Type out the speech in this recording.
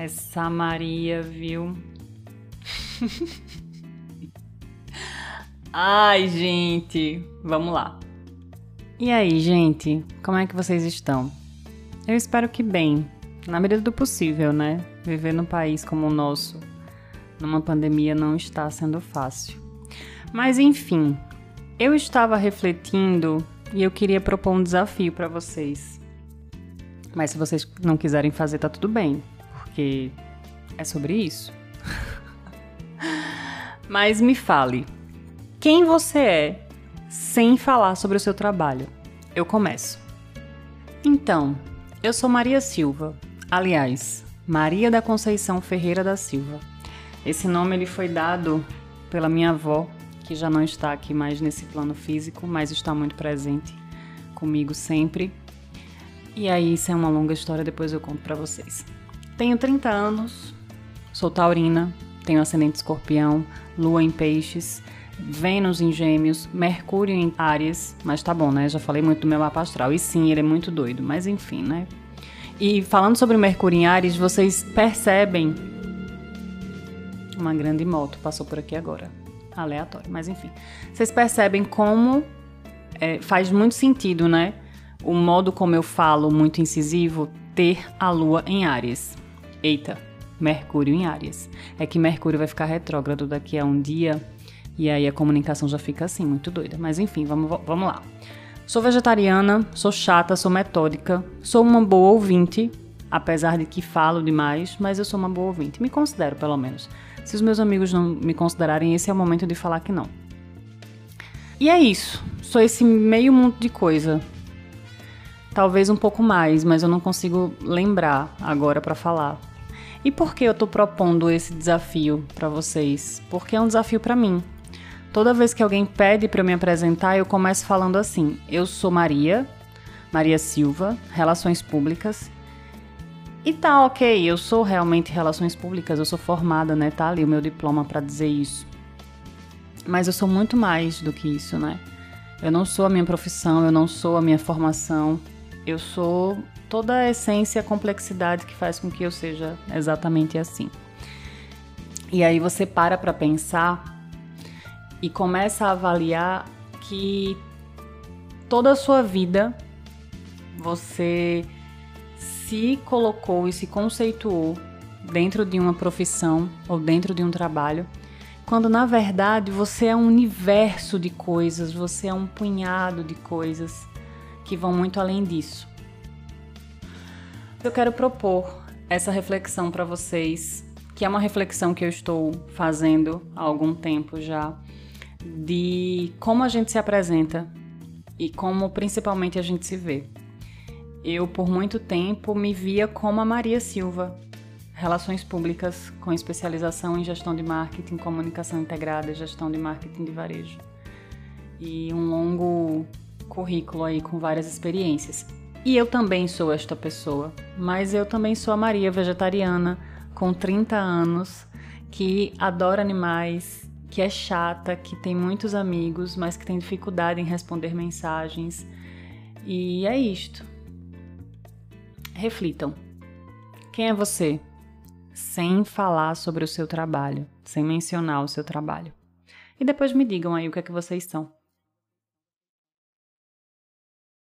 Essa Maria, viu? Ai, gente, vamos lá. E aí, gente, como é que vocês estão? Eu espero que bem, na medida do possível, né? Viver num país como o nosso, numa pandemia, não está sendo fácil. Mas enfim, eu estava refletindo e eu queria propor um desafio para vocês. Mas se vocês não quiserem fazer, tá tudo bem, porque é sobre isso. Mas me fale, quem você é sem falar sobre o seu trabalho? Eu começo. Então, eu sou Maria Silva. Aliás, Maria da Conceição Ferreira da Silva. Esse nome ele foi dado pela minha avó, que já não está aqui mais nesse plano físico, mas está muito presente comigo sempre. E aí, isso é uma longa história, depois eu conto para vocês. Tenho 30 anos, sou taurina, tenho ascendente escorpião, lua em peixes, Vênus em Gêmeos, Mercúrio em Áries, mas tá bom, né? Já falei muito do meu mapa astral. E sim, ele é muito doido, mas enfim, né? E falando sobre Mercúrio em Ares, vocês percebem. Uma grande moto passou por aqui agora. Aleatório, mas enfim. Vocês percebem como é, faz muito sentido, né? O modo como eu falo, muito incisivo, ter a lua em Ares. Eita, Mercúrio em Ares. É que Mercúrio vai ficar retrógrado daqui a um dia e aí a comunicação já fica assim, muito doida. Mas enfim, vamos, vamos lá. Sou vegetariana, sou chata, sou metódica, sou uma boa ouvinte, apesar de que falo demais, mas eu sou uma boa ouvinte. Me considero, pelo menos. Se os meus amigos não me considerarem, esse é o momento de falar que não. E é isso. Sou esse meio mundo de coisa. Talvez um pouco mais, mas eu não consigo lembrar agora para falar. E por que eu tô propondo esse desafio para vocês? Porque é um desafio para mim. Toda vez que alguém pede para eu me apresentar, eu começo falando assim: Eu sou Maria, Maria Silva, Relações Públicas. E tá ok, eu sou realmente Relações Públicas, eu sou formada, né? Tá ali o meu diploma para dizer isso. Mas eu sou muito mais do que isso, né? Eu não sou a minha profissão, eu não sou a minha formação, eu sou toda a essência a complexidade que faz com que eu seja exatamente assim. E aí você para para pensar e começa a avaliar que toda a sua vida você se colocou e se conceituou dentro de uma profissão ou dentro de um trabalho, quando na verdade você é um universo de coisas, você é um punhado de coisas que vão muito além disso. Eu quero propor essa reflexão para vocês, que é uma reflexão que eu estou fazendo há algum tempo já de como a gente se apresenta e como principalmente a gente se vê. Eu, por muito tempo, me via como a Maria Silva, Relações Públicas com especialização em gestão de marketing, comunicação integrada, gestão de marketing de varejo. E um longo currículo aí com várias experiências. E eu também sou esta pessoa, mas eu também sou a Maria vegetariana com 30 anos que adora animais, que é chata, que tem muitos amigos, mas que tem dificuldade em responder mensagens. E é isto. Reflitam. Quem é você? Sem falar sobre o seu trabalho, sem mencionar o seu trabalho. E depois me digam aí o que é que vocês são.